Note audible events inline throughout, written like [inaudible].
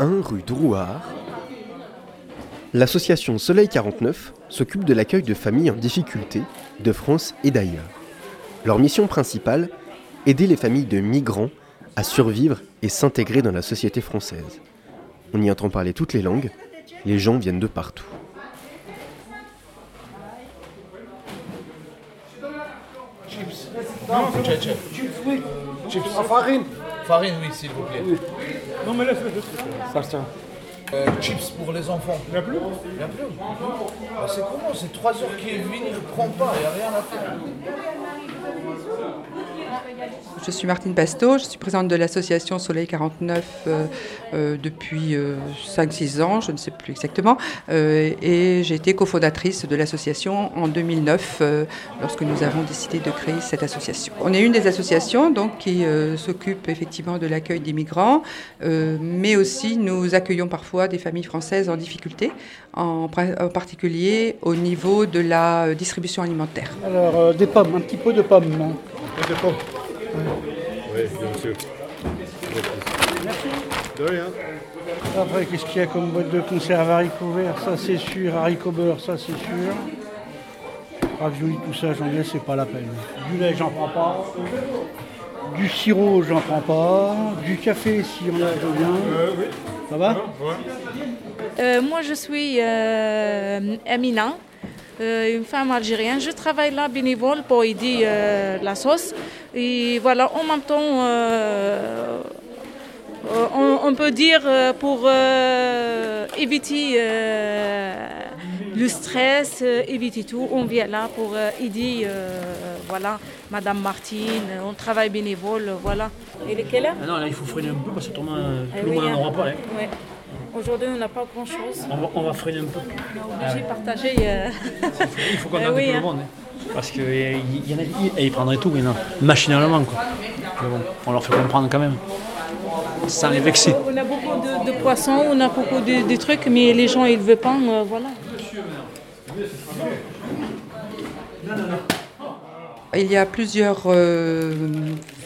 1 rue Drouard, l'association Soleil 49 s'occupe de l'accueil de familles en difficulté de France et d'ailleurs. Leur mission principale, aider les familles de migrants à survivre et s'intégrer dans la société française. On y entend parler toutes les langues, les gens viennent de partout. Chips. Non, Chips, oui. Chips. En farine. Farine, oui, s'il vous plaît. Non, mais laisse-le. Ça tient. Euh, chips pour les enfants. Il n'y a plus Il n'y a plus. Bah, c'est comment? C'est 3 heures qu'il est venu, il ne prend pas, il n'y a rien à faire. Je suis Martine Pasto, je suis présidente de l'association Soleil 49 euh, euh, depuis 5-6 ans, je ne sais plus exactement, et j'ai été cofondatrice de l'association en 2009 lorsque nous avons décidé de créer cette association. On est une des associations donc, qui s'occupe effectivement de l'accueil des migrants, mais aussi nous accueillons parfois des familles françaises en difficulté, en, particulier au niveau de la distribution alimentaire. Alors des pommes, un petit peu de pommes. Non de pommes. Oui, bien sûr. Merci. De rien. Après, qu'est-ce qu'il y a comme boîte de conserve? Haricots verts Ça, c'est sûr. Haricots beurre, ça, c'est sûr. Ravioli, tout ça, j'en ai, c'est pas la peine. Du lait, j'en prends pas. Du sirop, j'en prends pas. Du café, si on a, je viens. Euh, oui. Ça va? Euh, Moi, je suis euh, Amina. Euh, une femme algérienne. Je travaille là bénévole pour aider euh, la sauce. Et voilà, en même temps, euh, on, peut dire pour éviter le stress, éviter tout, on vient là pour aider, voilà, Madame Martine, on travaille bénévole, voilà. Et quelle heure? Ah Non, là il faut freiner un peu parce que tout le monde n'en aura pas. Hein. Aujourd'hui, on n'a pas grand-chose. On va, freiner un peu. On est obligé de partager. Euh. Il faut qu'on [laughs] euh, oui, tout le hein. monde. Hein. Parce qu'il y, en a ils prendraient tout machinalement. Quoi. on leur fait comprendre quand même. Sans les vexer. On a beaucoup de, poissons, on a beaucoup de, trucs, mais les gens ils ne veulent pas. Euh, voilà. Il y a plusieurs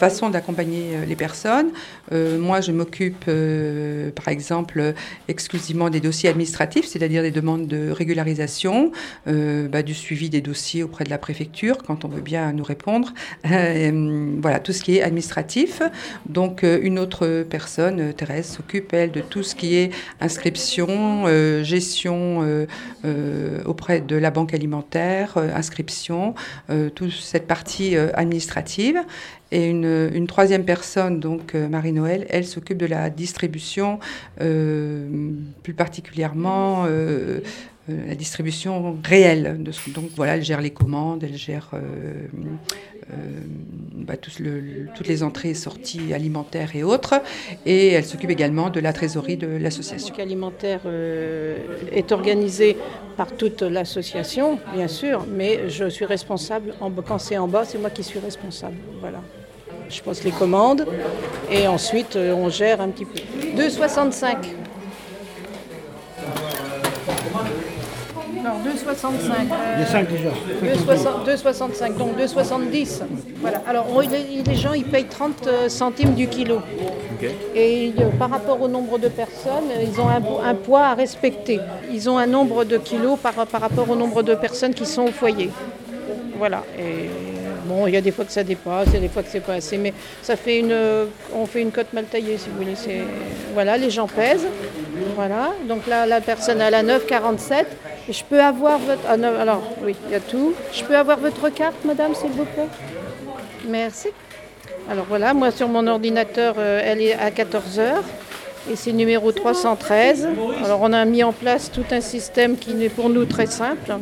façon d'accompagner euh, les personnes. Euh, moi, je m'occupe, euh, par exemple, exclusivement des dossiers administratifs, c'est-à-dire des demandes de régularisation, bah, du suivi des dossiers auprès de la préfecture, quand on veut bien nous répondre. [laughs] voilà, tout ce qui est administratif. Donc, une autre personne, Thérèse, s'occupe, elle, de tout ce qui est inscription, gestion auprès de la banque alimentaire, inscription, toute cette partie administrative. Et une, troisième personne, donc euh, Marie-Noël, elle s'occupe de la distribution, euh, plus particulièrement euh, la distribution réelle. De donc voilà, elle gère les commandes, elle gère bah, toutes les entrées et sorties alimentaires et autres. Et elle s'occupe également de la trésorerie de l'association. La alimentaire est organisée par toute l'association, bien sûr, mais je suis responsable. quand c'est en bas, c'est moi qui suis responsable. Voilà je pose les commandes et ensuite euh, on gère un petit peu. 2,65. Non, 2,65. Il y a 5 déjà. 2,65, donc 2,70. Voilà. Alors les, gens ils payent 30 euh, centimes du kilo. Et euh, par rapport au nombre de personnes, ils ont un, poids à respecter. Ils ont un nombre de kilos par, par rapport au nombre de personnes qui sont au foyer. Voilà. Et Bon, il y a des fois que ça dépasse, il y a des fois que c'est pas assez, mais ça fait une, on fait une cote mal taillée si vous voulez. Voilà, les gens pèsent. Voilà, donc là, la personne a la 9,47. Je peux avoir votre, ah, alors oui, il y a tout. Je peux avoir votre carte, madame, s'il vous plaît? Merci. Alors voilà, moi sur mon ordinateur, euh, elle est à 14 heures. Et c'est numéro 313. Alors on a mis en place tout un système qui est pour nous très simple.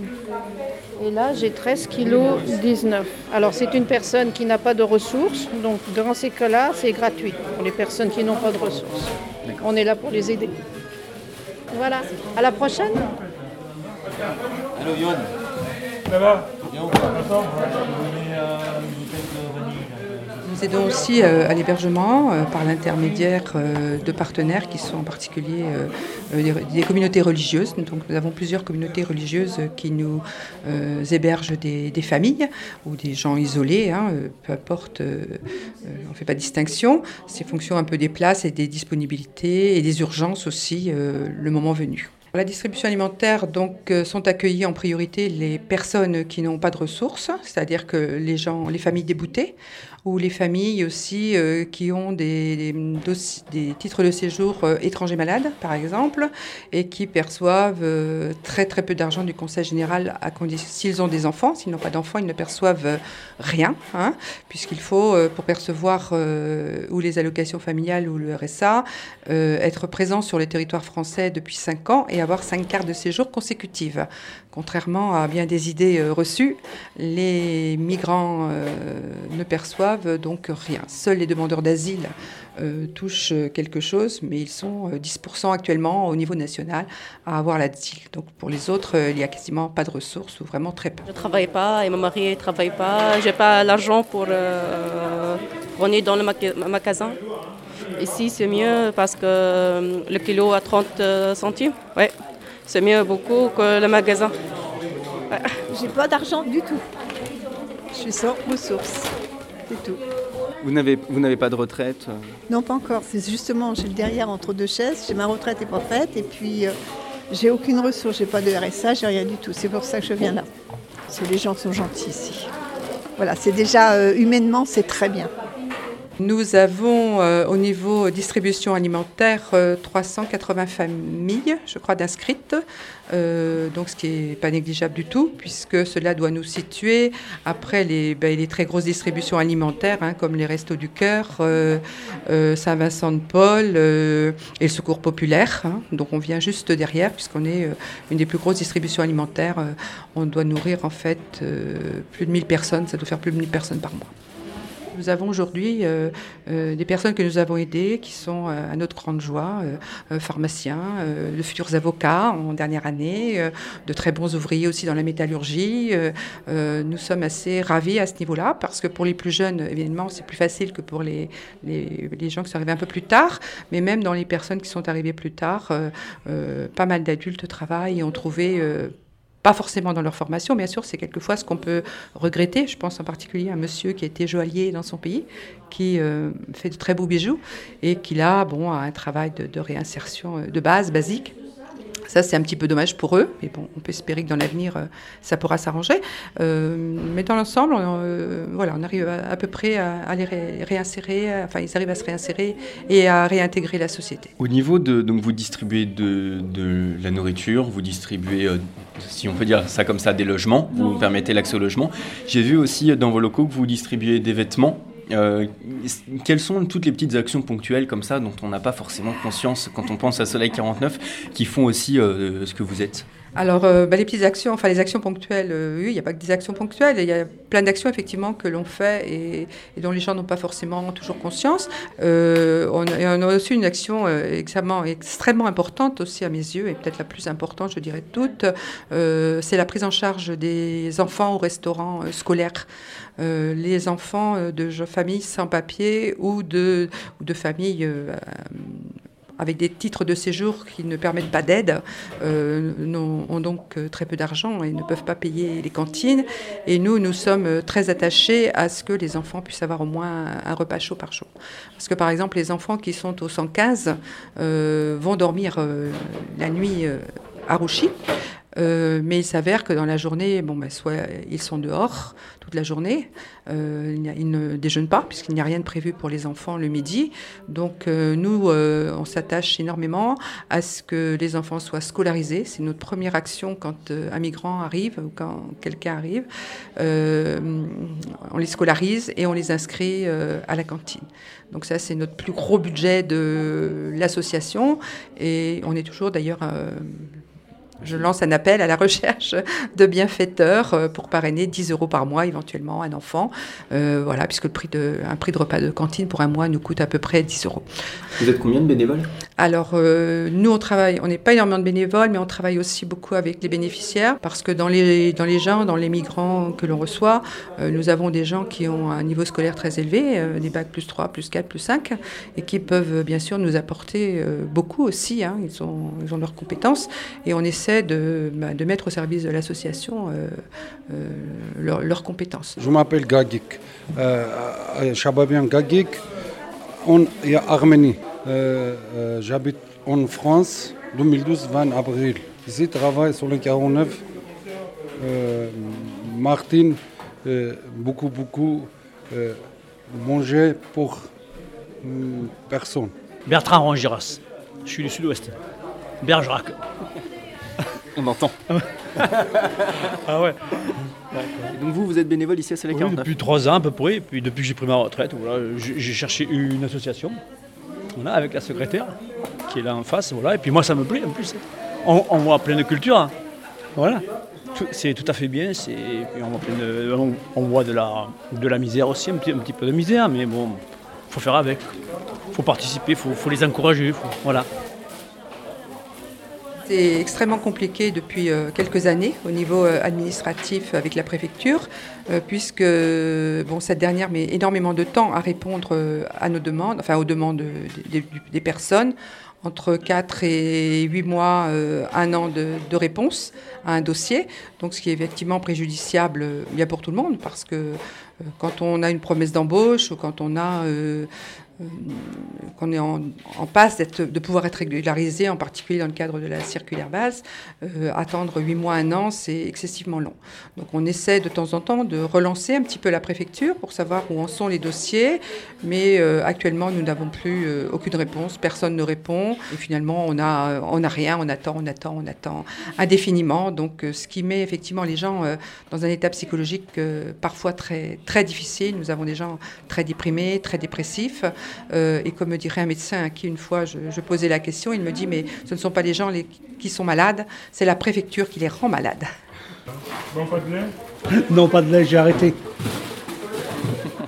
Et là, j'ai 13 kg 19. Alors, c'est une personne qui n'a pas de ressources. Donc, dans ces cas-là, c'est gratuit pour les personnes qui n'ont pas de ressources. On est là pour les aider. Voilà. À la prochaine. Allô, Yohan. Ça va Bien ou pas Attends, Nous aidons aussi à l'hébergement par l'intermédiaire de partenaires qui sont en particulier des, communautés religieuses. Donc nous avons plusieurs communautés religieuses qui nous hébergent des, familles ou des gens isolés, hein, peu importe, on ne fait pas de distinction. C'est fonction un peu des places et des disponibilités et des urgences aussi le moment venu. La distribution alimentaire, donc, euh, sont accueillies en priorité les personnes qui n'ont pas de ressources, c'est-à-dire que les gens, les familles déboutées, ou les familles aussi euh, qui ont des, titres de séjour euh, étrangers malades, par exemple, et qui perçoivent très très peu d'argent du Conseil général à condition s'ils ont des enfants. S'ils n'ont pas d'enfants, ils ne perçoivent rien, hein, puisqu'il faut, pour percevoir ou les allocations familiales ou le RSA, être présent sur le territoire français depuis 5 ans et avoir 5 cartes de séjour consécutives. Contrairement à bien des idées reçues, les migrants ne perçoivent donc rien. Seuls les demandeurs d'asile euh, touchent quelque chose, mais ils sont 10% euh, actuellement au niveau national à avoir l'asile. Donc pour les autres, euh, il n'y a quasiment pas de ressources ou vraiment très peu. Je ne travaille pas et mon mari ne travaille pas. Je n'ai pas l'argent pour venir dans le magasin. Ici, c'est mieux parce que le kilo à 30 centimes, ouais, c'est mieux beaucoup que le magasin. J'ai pas d'argent du tout. Je suis sans ressources tout. Vous n'avez, vous n'avez pas de retraite euh? Non, pas encore. C'est justement, j'ai le derrière entre deux chaises. J'ai ma retraite n'est pas faite et puis euh, j'ai aucune ressource. J'ai pas de RSA, j'ai rien du tout. C'est pour ça que je viens là. Parce que les gens sont gentils ici. Voilà, c'est déjà euh, humainement, c'est très bien. Nous avons euh, au niveau distribution alimentaire 380 euh, familles, je crois, d'inscrites, euh, donc ce qui n'est pas négligeable du tout, puisque cela doit nous situer après les, ben, très grosses distributions alimentaires, hein, comme les Restos du Cœur, Saint-Vincent-de-Paul et le Secours populaire. Hein. donc on vient juste derrière, puisqu'on est une des plus grosses distributions alimentaires. on doit nourrir en fait plus de 1000 personnes, ça doit faire plus de 1000 personnes par mois. Nous avons aujourd'hui euh, euh, des personnes que nous avons aidées qui sont euh, à notre grande joie, pharmaciens, de futurs avocats en dernière année, de très bons ouvriers aussi dans la métallurgie. nous sommes assez ravis à ce niveau-là parce que pour les plus jeunes, évidemment, c'est plus facile que pour les, les, les, gens qui sont arrivés un peu plus tard, mais même dans les personnes qui sont arrivées plus tard, pas mal d'adultes travaillent et ont trouvé pas forcément dans leur formation, bien sûr, c'est quelquefois ce qu'on peut regretter. Je pense en particulier à un monsieur qui été joaillier dans son pays, qui euh, fait de très beaux bijoux et qui là, bon, a un travail de, de réinsertion euh, de base, basique, ça, c'est un petit peu dommage pour eux, mais bon, on peut espérer que dans l'avenir, euh, ça pourra s'arranger. Euh, mais dans l'ensemble, euh, voilà, on arrive à, peu près à, les réinsérer, enfin, ils arrivent à se réinsérer et à réintégrer la société. Au niveau de, donc vous distribuez de, de la nourriture, vous distribuez, si on peut dire ça comme ça, des logements, vous permettez l'accès au logement. J'ai vu aussi dans vos locaux que vous distribuez des vêtements. Euh, quelles sont toutes les petites actions ponctuelles comme ça dont on n'a pas forcément conscience quand on pense à Soleil 49 qui font aussi euh, ce que vous êtes? Alors, euh, bah, les petites actions, enfin les actions ponctuelles, oui, il n'y a pas que des actions ponctuelles, il y a plein d'actions effectivement que l'on fait et, dont les gens n'ont pas forcément toujours conscience. on, a aussi une action extrêmement, importante aussi à mes yeux, et peut-être la plus importante, je dirais toutes, c'est la prise en charge des enfants au restaurant scolaire. Euh, les enfants euh, de familles sans papier ou de, de familles euh, avec des titres de séjour qui ne permettent pas d'aide, ont donc très peu d'argent et ne peuvent pas payer les cantines. Et nous, nous sommes très attachés à ce que les enfants puissent avoir au moins un repas chaud par jour. Parce que par exemple, les enfants qui sont au 115 vont dormir la nuit à Rouchy. Euh, mais il s'avère que dans la journée, bon, ben, soit ils sont dehors toute la journée, euh, ils ne déjeunent pas puisqu'il n'y a rien de prévu pour les enfants le midi. Donc euh, nous, on s'attache énormément à ce que les enfants soient scolarisés. C'est notre première action quand un migrant arrive ou quand quelqu'un arrive. on les scolarise et on les inscrit à la cantine. Donc ça, c'est notre plus gros budget de l'association et on est toujours d'ailleurs je lance un appel à la recherche de bienfaiteurs euh, pour parrainer 10 euros par mois éventuellement un enfant. Euh, voilà, puisque le prix de, un prix de repas de cantine pour un mois nous coûte à peu près 10 euros. Vous êtes combien de bénévoles? Alors, nous, on travaille, on n'est pas énormément de bénévoles, mais on travaille aussi beaucoup avec les bénéficiaires, parce que dans les, dans les gens, dans les migrants que l'on reçoit, nous avons des gens qui ont un niveau scolaire très élevé, des bacs plus 3, plus 4, plus 5, et qui peuvent bien sûr nous apporter beaucoup aussi. Hein. ils, ont, leurs compétences, et on essaie de, bah, mettre au service de l'association leurs compétences. Je m'appelle Gagik, Gagik, Arménie. Euh, euh, j'habite en France, 2012, 20 avril. Ici, travaille sur le 49. Euh, Martine, beaucoup, beaucoup manger pour personne. Bertrand Rongiras, je suis du sud-ouest. Bergerac. On entend. [laughs] ah ouais. Donc vous, vous êtes bénévole ici à Soleil oui, Depuis trois ans à peu près, et puis depuis que j'ai pris ma retraite, voilà, j'ai cherché une association voilà, avec la secrétaire qui est là en face, voilà, et puis moi ça me plaît en plus. On, voit plein de cultures, hein. voilà. C'est tout à fait bien, on voit, de, la, de la misère aussi, un petit, un petit peu de misère, mais bon, faut faire avec, faut participer, faut, faut les encourager, voilà. C'est extrêmement compliqué depuis euh, quelques années au niveau euh, administratif avec la préfecture, euh, puisque bon, cette dernière met énormément de temps à répondre à nos demandes, enfin aux demandes des personnes entre 4 et 8 mois, un an de, réponse à un dossier. Donc ce qui est effectivement préjudiciable bien pour tout le monde, parce que quand on a une promesse d'embauche ou quand on a qu'on est en, passe de pouvoir être régularisé, en particulier dans le cadre de la circulaire base. Euh, attendre 8 mois, un an, c'est excessivement long. Donc on essaie de temps en temps de relancer un petit peu la préfecture pour savoir où en sont les dossiers, mais euh, actuellement nous n'avons plus aucune réponse, personne ne répond, et finalement on n'a on a rien, on attend, on attend, on attend indéfiniment. Donc ce qui met effectivement les gens dans un état psychologique parfois très, très difficile. Nous avons des gens très déprimés, très dépressifs. Euh, et comme me dirait un médecin à qui une fois je, posais la question, il me dit mais ce ne sont pas les gens qui sont malades, c'est la préfecture qui les rend malades. Non, pas de lait [laughs] Non, pas de lait, j'ai arrêté.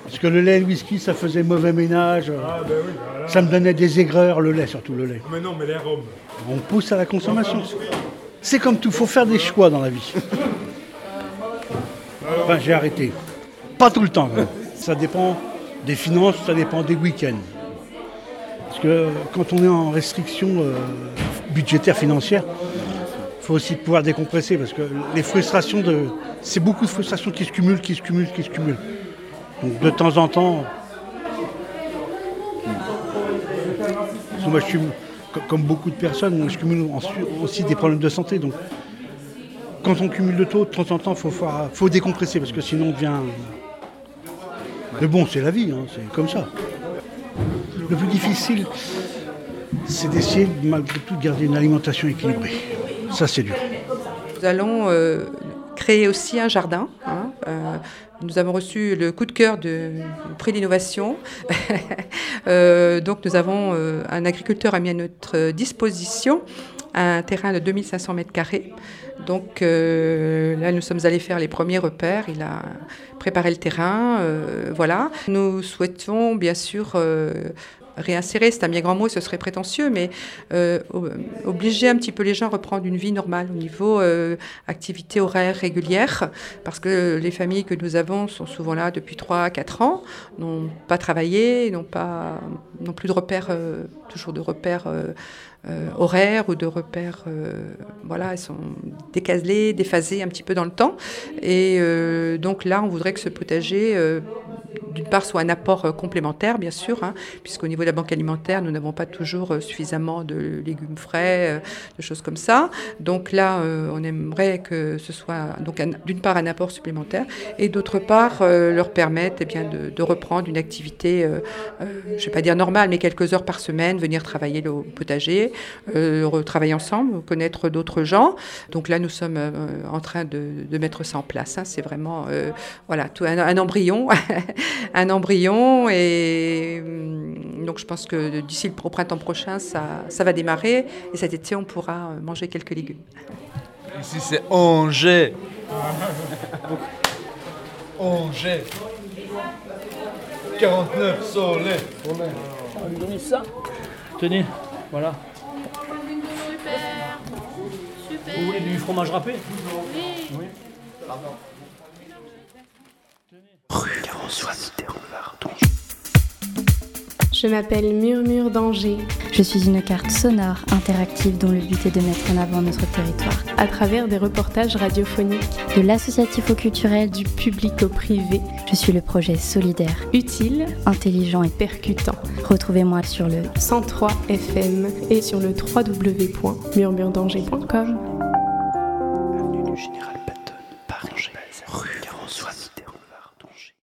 Parce que le lait et le whisky, ça faisait mauvais ménage. Ah, ben ça me donnait des aigreurs, le lait surtout, le lait. Mais non, mais les robes. On pousse à la consommation. C'est comme tout, faut faire des choix dans la vie. Enfin, j'ai arrêté. Pas tout le temps. Ça dépend des finances, ça dépend des week-ends. Parce que quand on est en restriction euh, budgétaire financière, il faut aussi pouvoir décompresser parce que les frustrations de. C'est beaucoup de frustrations qui se cumulent, qui se cumulent, qui se cumulent. Donc de temps en temps. Moi je comme beaucoup de personnes, je cumule aussi des problèmes de santé. Donc quand on cumule de taux, de temps en temps, il faut, faut décompresser parce que sinon on devient mais bon, c'est la vie, hein, c'est comme ça. Le plus difficile, c'est d'essayer malgré tout de garder une alimentation équilibrée. Ça, c'est dur. Nous allons euh, créer aussi un jardin. Hein, euh, nous avons reçu le coup de cœur du prix d'innovation. [laughs] Euh, donc nous avons un agriculteur a mis à notre disposition un terrain de 2500 mètres carrés. Donc là, nous sommes allés faire les premiers repères. Il a préparer le terrain. Euh, voilà. Nous souhaitons bien sûr euh, réinsérer, c'est un bien grand mot, ce serait prétentieux, mais euh, obliger un petit peu les gens à reprendre une vie normale au niveau activité horaire régulière, parce que les familles que nous avons sont souvent là depuis 3 à 4 ans, n'ont pas travaillé, n'ont pas non plus de repères, toujours de repères euh, horaires ou de repères. Euh, voilà, elles sont décalées, déphasées un petit peu dans le temps. Et euh, donc là, on voudrait que ce potager, d'une part, soit un apport complémentaire, bien sûr, hein, puisqu'au niveau de la banque alimentaire, nous n'avons pas toujours suffisamment de légumes frais, de choses comme ça. Donc là, on aimerait que ce soit, d'une part, un apport supplémentaire, et d'autre part, leur permettre eh bien, de, de, reprendre une activité, je ne vais pas dire normale, mais quelques heures par semaine, venir travailler le potager, euh, travailler ensemble, connaître d'autres gens. Donc là, nous sommes euh, en train de, mettre ça en place. Hein. C'est vraiment euh, voilà, tout, un, embryon, [laughs] un embryon. Et hum, donc je pense que d'ici le printemps prochain, ça, ça va démarrer. Et cet été, on pourra manger quelques légumes. Ici, c'est Angers. Angers. 49 soleil. ça Tenez. Voilà. Vous voulez du fromage râpé Oui. Je m'appelle Murmure d'Angers. Je suis une carte sonore interactive dont le but est de mettre en avant notre territoire. À travers des reportages radiophoniques. De l'associatif au culturel. Du public au privé. Je suis le projet solidaire. Utile. Intelligent et percutant. Retrouvez-moi sur le 103 FM et sur le www.murmuredanger.com.